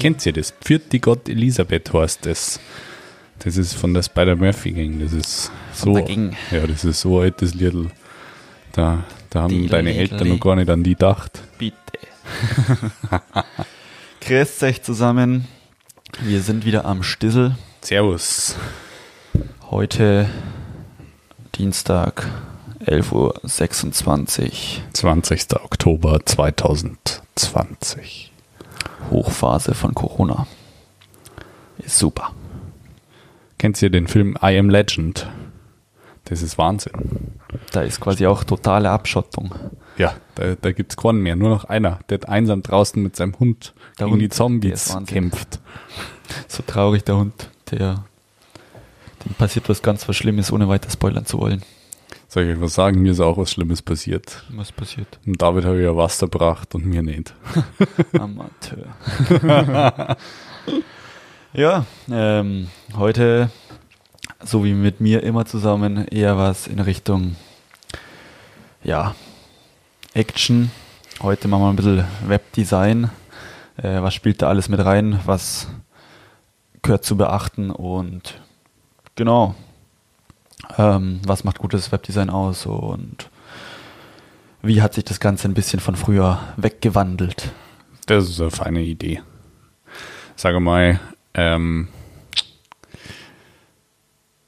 Kennt ihr das? Pfiat die Gott Elisabeth heißt das. Das ist von der Spider-Murphy-Gang. Das ist so. Ja, das ist so ein altes Liedl. Da, da haben Die deine Liedl. Eltern noch gar nicht an die gedacht. Bitte. Grüßt euch zusammen. Wir sind wieder am Stissel. Servus. Heute Dienstag, 11.26 Uhr. 20. Oktober 2020. Hochphase von Corona. Ist super. Kennt ihr den Film I Am Legend? Das ist Wahnsinn. Da ist quasi auch totale Abschottung. Ja, da, da gibt es keinen mehr. Nur noch einer, der einsam draußen mit seinem Hund Der gegen die Hund, der Zombies kämpft. So traurig der Hund, der dem passiert was ganz was Schlimmes, ohne weiter spoilern zu wollen. Soll ich euch was sagen? Mir ist auch was Schlimmes passiert. Was passiert? Und David habe ich ja Wasser gebracht und mir nicht. Amateur. ja, ähm, heute, so wie mit mir immer zusammen, eher was in Richtung, ja, Action. Heute machen wir ein bisschen Webdesign. Äh, was spielt da alles mit rein? Was gehört zu beachten? Und genau, ähm, was macht gutes Webdesign aus? Und wie hat sich das Ganze ein bisschen von früher weggewandelt? Das ist eine feine Idee. Sage mal, ähm,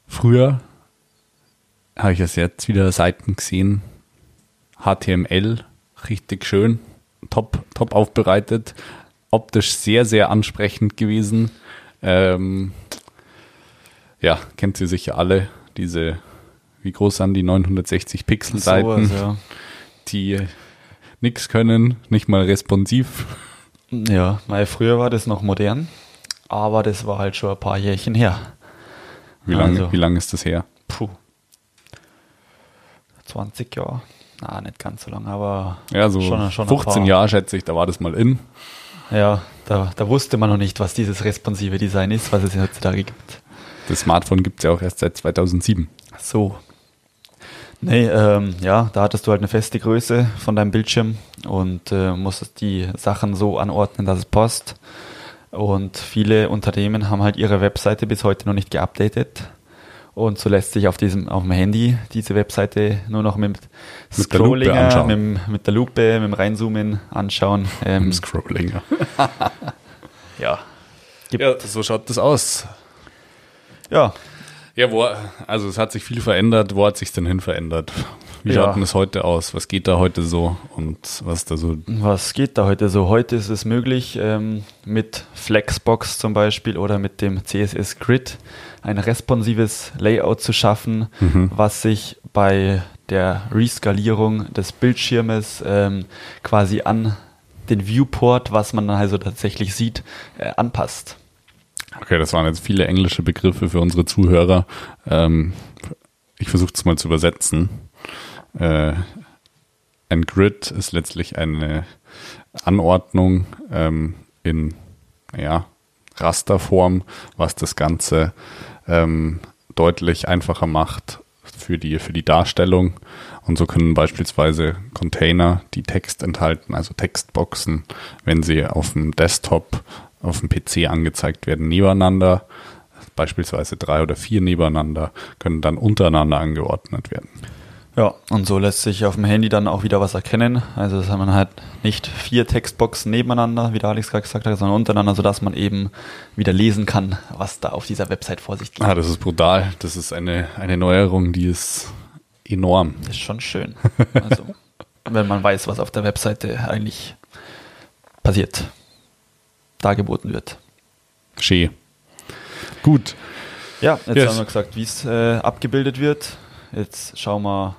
früher habe ich es jetzt wieder Seiten gesehen. HTML, richtig schön, top, top aufbereitet, optisch sehr, sehr ansprechend gewesen. Ähm, ja, kennt ihr sicher alle, diese, wie groß sind die 960 Pixel Seiten, Sowas, ja. die nichts können, nicht mal responsiv. Ja, weil früher war das noch modern, aber das war halt schon ein paar Jährchen her. Wie lange Also. wie lang ist das her? Puh. 20 Jahre. Na, nicht ganz so lang, aber Ja, so schon, schon ein 15 paar. Jahre schätze ich, da war das mal in. Ja, da, da wusste man noch nicht, was dieses responsive Design ist, was es heutzutage gibt. Das Smartphone gibt es ja auch erst seit 2007. So. Nee, ähm, ja, da hattest du halt eine feste Größe von deinem Bildschirm und äh, musstest die Sachen so anordnen, dass es passt. Und viele Unternehmen haben halt ihre Webseite bis heute noch nicht geupdatet. Und so lässt sich auf diesem, auf dem Handy diese Webseite nur noch mit, Mit der Lupe Scrollinger, anschauen. mit, dem- mit der Lupe, mit dem Reinzoomen anschauen. Ähm, Scrolling. ja. Gibt, Ja, so schaut das aus. Ja, Ja, wo, also es hat sich viel verändert. Wo hat sich denn hin verändert? Wie Ja. schaut denn das heute aus? Was geht da heute so? Und was da so? Was geht da heute so? Heute ist es möglich, ähm, mit Flexbox zum Beispiel oder mit dem CSS Grid ein responsives Layout zu schaffen, was sich bei der Reskalierung des Bildschirmes ähm, quasi an den Viewport, was man dann also tatsächlich sieht, äh, anpasst. Okay, das waren jetzt viele englische Begriffe für unsere Zuhörer. Ähm, ich versuche es mal zu übersetzen. Äh, ein Grid ist letztlich eine Anordnung ähm, in ja, Rasterform, was das Ganze ähm, deutlich einfacher macht für die, für die Darstellung. Und so können beispielsweise Container, die Text enthalten, also Textboxen, wenn sie auf dem Desktop, auf dem PC angezeigt werden, nebeneinander, beispielsweise drei oder vier nebeneinander, können dann untereinander angeordnet werden. Ja, und so lässt sich auf dem Handy dann auch wieder was erkennen. Also dass man halt nicht vier Textboxen nebeneinander, wie der Alex gerade gesagt hat, sondern untereinander, sodass man eben wieder lesen kann, was da auf dieser Website vor sich geht. Ah, das ist brutal. Das ist eine, eine Neuerung, die ist enorm. Das ist schon schön. Also, wenn man weiß, was auf der Webseite eigentlich passiert, dargeboten wird. Schee. Gut. Ja, jetzt Yes. haben wir gesagt, wie es äh, abgebildet wird. Jetzt schauen wir,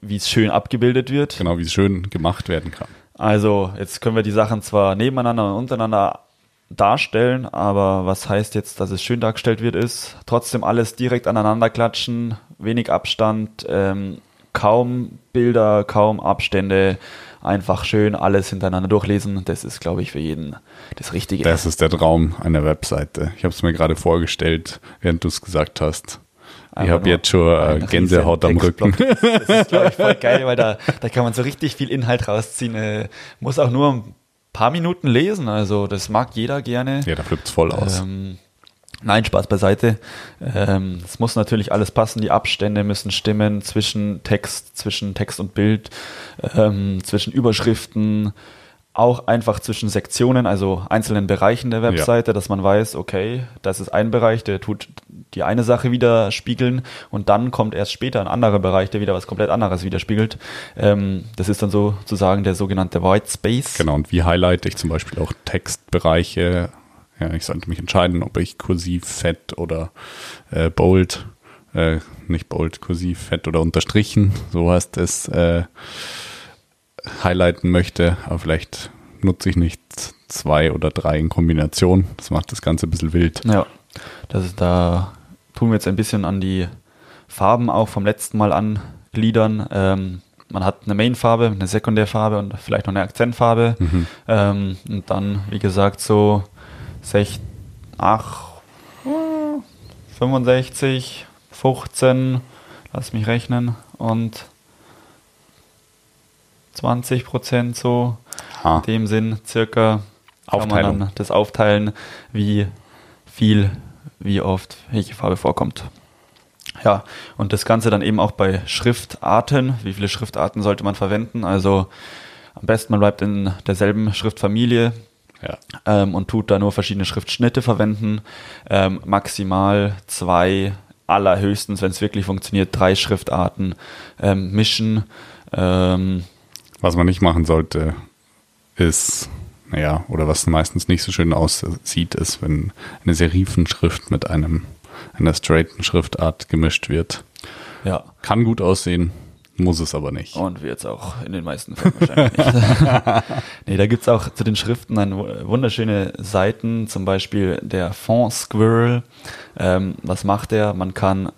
wie es schön abgebildet wird. Genau, wie es schön gemacht werden kann. Also, jetzt können wir die Sachen zwar nebeneinander und untereinander darstellen, aber was heißt jetzt, dass es schön dargestellt wird, ist trotzdem alles direkt aneinander klatschen, wenig Abstand, ähm, kaum Bilder, kaum Abstände, einfach schön alles hintereinander durchlesen. Das ist, glaube ich, für jeden das Richtige. Das ist der Traum einer Webseite. Ich habe es mir gerade vorgestellt, während du es gesagt hast. Ich habe jetzt schon äh, Gänsehaut am Rücken. Das ist, glaube ich, voll geil, weil da, da kann man so richtig viel Inhalt rausziehen. Äh, muss auch nur ein paar Minuten lesen, also das mag jeder gerne. Ja, da flippt es voll aus. Ähm, nein, Spaß beiseite. Ähm, es muss natürlich alles passen, die Abstände müssen stimmen zwischen Text, zwischen Text und Bild, ähm, zwischen Überschriften, auch einfach zwischen Sektionen, also einzelnen Bereichen der Webseite, ja. dass man weiß, okay, das ist ein Bereich, der tut die eine Sache widerspiegeln und dann kommt erst später ein anderer Bereich, der wieder was komplett anderes widerspiegelt. Ähm, das ist dann sozusagen der sogenannte White Space. Genau, und wie highlight ich zum Beispiel auch Textbereiche? Ja, ich sollte mich entscheiden, ob ich kursiv, fett oder äh, bold, äh, nicht bold, kursiv, fett oder unterstrichen, so heißt es, äh, highlighten möchte, aber vielleicht nutze ich nicht zwei oder drei in Kombination. Das macht das Ganze ein bisschen wild. Ja, das ist da, tun wir jetzt ein bisschen an die Farben auch vom letzten Mal angliedern. Ähm, man hat eine Mainfarbe, eine Sekundärfarbe und vielleicht noch eine Akzentfarbe. Mhm. Ähm, und dann, wie gesagt, so 6, 8, 65, 15, lass mich rechnen, und 20 Prozent so. Ha. In dem Sinn circa kann man dann das aufteilen, wie viel, wie oft welche Farbe vorkommt. Ja, und das Ganze dann eben auch bei Schriftarten. Wie viele Schriftarten sollte man verwenden? Also am besten man bleibt in derselben Schriftfamilie ja. ähm, und tut da nur verschiedene Schriftschnitte verwenden. Ähm, maximal zwei, allerhöchstens, wenn es wirklich funktioniert, drei Schriftarten ähm, mischen. Ähm, was man nicht machen sollte, ist, naja, oder was meistens nicht so schön aussieht, ist, wenn eine Serifenschrift mit einem, einer straighten Schriftart gemischt wird. Ja. Kann gut aussehen, muss es aber nicht. Und wird es auch in den meisten Fällen wahrscheinlich nicht. nee, da gibt es auch zu den Schriften dann wunderschöne Seiten, zum Beispiel der Font Squirrel. Ähm, was macht der? Man kann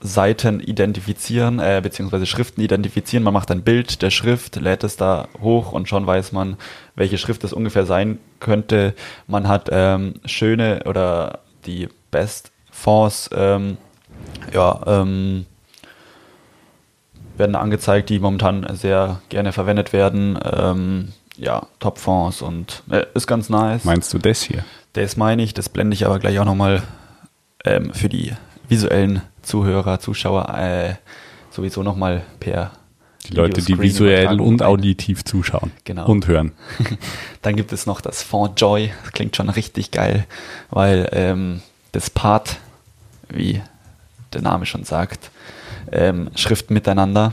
Seiten identifizieren, äh, beziehungsweise Schriften identifizieren. Man macht ein Bild der Schrift, lädt es da hoch und schon weiß man, welche Schrift es ungefähr sein könnte. Man hat ähm, schöne oder die Best Fonts, ähm, ja, ähm, werden angezeigt, die momentan sehr gerne verwendet werden. Ähm, ja, Top-Fonts und äh, ist ganz nice. Meinst du das hier? Das meine ich, das blende ich aber gleich auch nochmal ähm, für die visuellen Zuhörer, Zuschauer äh, sowieso nochmal per die Leute, die visuell und auditiv zuschauen genau. und hören. Dann gibt es noch das Font Joy. Das klingt schon richtig geil, weil ähm, das Part, wie der Name schon sagt, ähm, Schriften miteinander.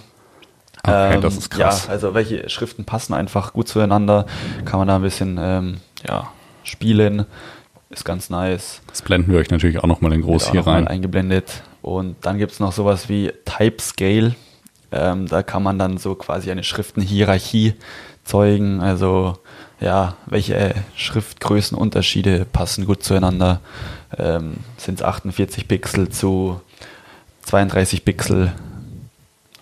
Okay, ähm, das ist krass. Ja, also welche Schriften passen einfach gut zueinander, kann man da ein bisschen ähm, ja, spielen. Ist ganz nice. Das blenden wir euch natürlich auch nochmal in groß hier rein. eingeblendet. Und dann gibt es noch sowas wie Typescale. Ähm, da kann man dann so quasi eine Schriftenhierarchie zeugen. Also ja, welche Schriftgrößenunterschiede passen gut zueinander. Ähm, Sind es 48 Pixel zu 32 Pixel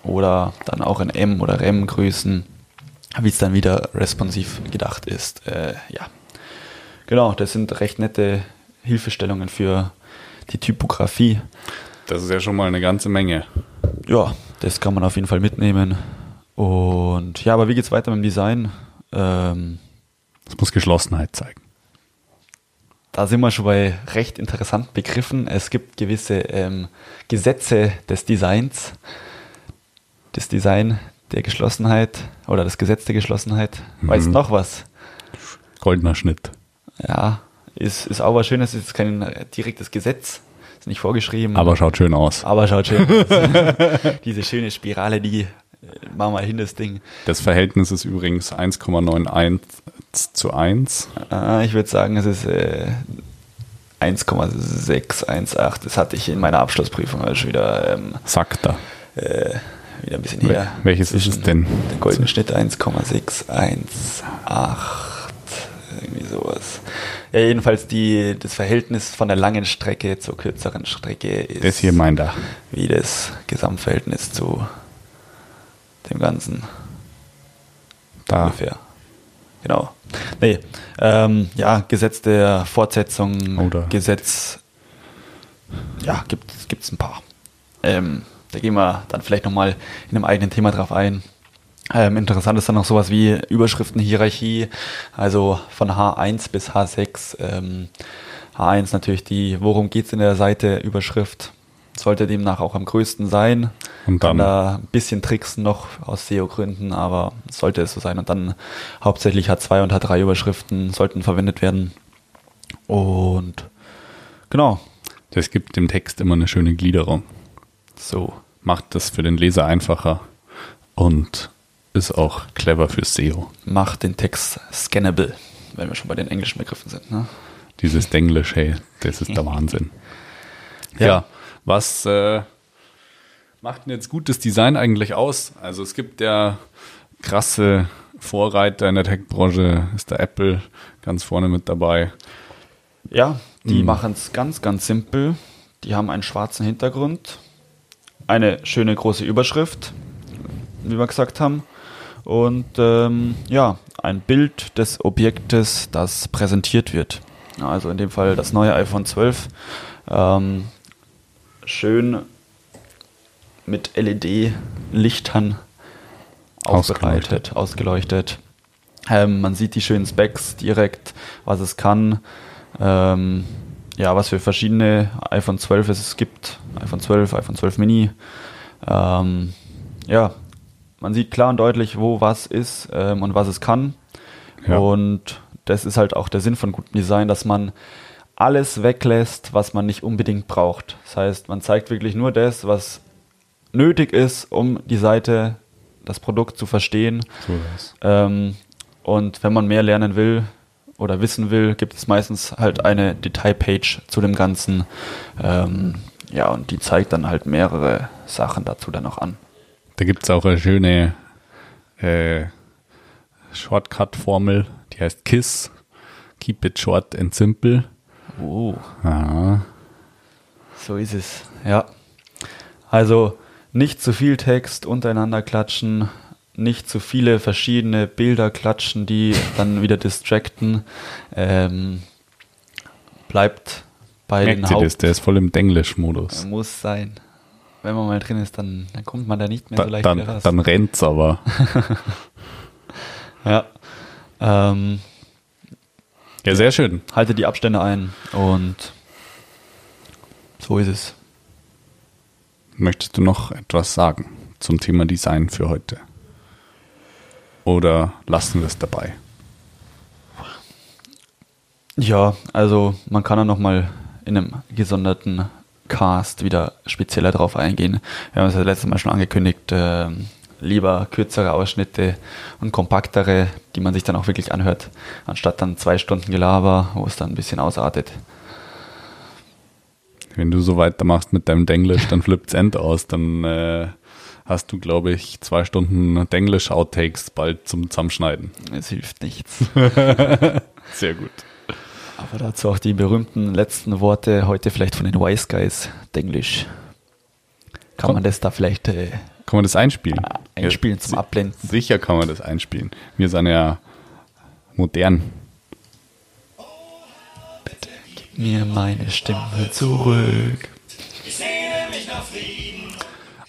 oder dann auch in M- oder REM-Größen, wie es dann wieder responsiv gedacht ist. Äh, ja, Genau, das sind recht nette Hilfestellungen für die Typografie. Das ist ja schon mal eine ganze Menge. Ja, das kann man auf jeden Fall mitnehmen. Und ja, aber wie geht es weiter mit dem Design? Ähm, es muss Geschlossenheit zeigen. Da sind wir schon bei recht interessanten Begriffen. Es gibt gewisse ähm, Gesetze des Designs. Das Design der Geschlossenheit oder das Gesetz der Geschlossenheit. Weißt du mhm. noch was? Goldener Schnitt. Ja, ist, ist auch was Schönes, ist kein direktes Gesetz, ist nicht vorgeschrieben. Aber schaut schön aus. Aber schaut schön aus. Diese schöne Spirale, die äh, machen wir hin, das Ding. Das Verhältnis ist übrigens 1,91 zu 1. Ah, ich würde sagen, es ist äh, 1,618. Das hatte ich in meiner Abschlussprüfung also schon wieder. Ähm, da. Äh, wieder ein bisschen her. Welches ist es denn? Der goldene Schnitt 1,618 irgendwie sowas. Ja, jedenfalls die, das Verhältnis von der langen Strecke zur kürzeren Strecke ist. Das hier meint er. Wie das Gesamtverhältnis zu dem Ganzen. Da. Ungefähr. Genau. Nee, ähm, ja, Gesetz der Fortsetzung, Oder. Gesetz, ja, gibt es ein paar. Ähm, da gehen wir dann vielleicht nochmal in einem eigenen Thema drauf ein. Ähm, interessant ist dann noch sowas wie Überschriftenhierarchie, also von H1 bis H6. Ähm, H1 natürlich die, worum geht's in der Seite Überschrift, sollte demnach auch am größten sein. Und dann Kann da ein bisschen tricksen noch aus SEO-Gründen, aber sollte es so sein. Und dann hauptsächlich H2 und H3 Überschriften sollten verwendet werden. Und genau, das gibt dem Text immer eine schöne Gliederung. so. Macht das für den Leser einfacher und ist auch clever für SEO. Macht den Text scannable, wenn wir schon bei den englischen Begriffen sind. Ne? Dieses Denglisch, hey, das ist der Wahnsinn. Ja, Ja. Was äh, macht denn jetzt gutes Design eigentlich aus? Also es gibt ja krasse Vorreiter in der Tech-Branche, ist der Apple ganz vorne mit dabei. Ja, die Mhm. machen es ganz, ganz simpel. Die haben einen schwarzen Hintergrund, eine schöne große Überschrift, wie wir gesagt haben, und ähm, ja, ein Bild des Objektes, das präsentiert wird. Also in dem Fall das neue iPhone 12. Ähm, schön mit LED-Lichtern aufbereitet, ausgeleuchtet. Ähm, man sieht die schönen Specs direkt, was es kann. Ähm, ja, was für verschiedene iPhone 12 es gibt. iPhone 12, iPhone 12 Mini. Ähm, ja, man sieht klar und deutlich, wo was ist ähm, und was es kann. Ja. Und das ist halt auch der Sinn von gutem Design, dass man alles weglässt, was man nicht unbedingt braucht. Das heißt, man zeigt wirklich nur das, was nötig ist, um die Seite, das Produkt zu verstehen. So. Ähm, und wenn man mehr lernen will oder wissen will, gibt es meistens halt eine Detailpage zu dem Ganzen. Ähm, ja, und die zeigt dann halt mehrere Sachen dazu dann auch an. Da gibt es auch eine schöne äh, Shortcut-Formel, die heißt KISS. Keep it short and simple. Oh, Ja, so ist es. Ja. Also nicht zu viel Text untereinander klatschen, nicht zu viele verschiedene Bilder klatschen, die dann wieder distracten. Ähm, bleibt bei den merkt ihr das? Haupt Der ist voll im Denglisch-Modus. Muss sein. Wenn man mal drin ist, dann, dann kommt man da nicht mehr so Da, leicht dann, wieder raus. dann rennt's aber. ja. Ähm, Ja, sehr schön. halte die Abstände ein und so ist es. Möchtest du noch etwas sagen zum Thema Design für heute? Oder lassen wir es dabei? Ja, also man kann da nochmal in einem gesonderten Cast wieder spezieller drauf eingehen. Wir haben es ja letztes Mal schon angekündigt, ähm, lieber kürzere Ausschnitte und kompaktere, die man sich dann auch wirklich anhört, anstatt dann zwei Stunden Gelaber, wo es dann ein bisschen ausartet. Wenn du so weitermachst mit deinem Denglisch, dann flippt's end aus. Dann äh, hast du, glaube ich, zwei Stunden Denglisch-Outtakes bald zum Zusammenschneiden. Es hilft nichts. Sehr gut. Aber dazu auch die berühmten letzten Worte heute vielleicht von den Wise Guys, Denglisch. Kann man das da vielleicht äh, Kann man das einspielen? einspielen zum si- Abblenden? Sicher kann man das einspielen. Wir sind ja modern. Gib mir meine Stimme zurück.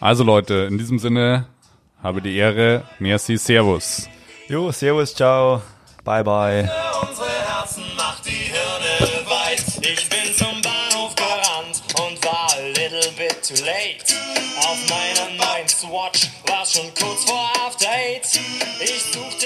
Also Leute, in diesem Sinne habe die Ehre. Merci, Servus. Jo, servus, ciao. Bye, bye. unsere Herzen macht die Hirne weit. Ich bin zum Bahnhof gerannt und war a little bit too late. Swatch war schon kurz vor After Eight. Ich suchte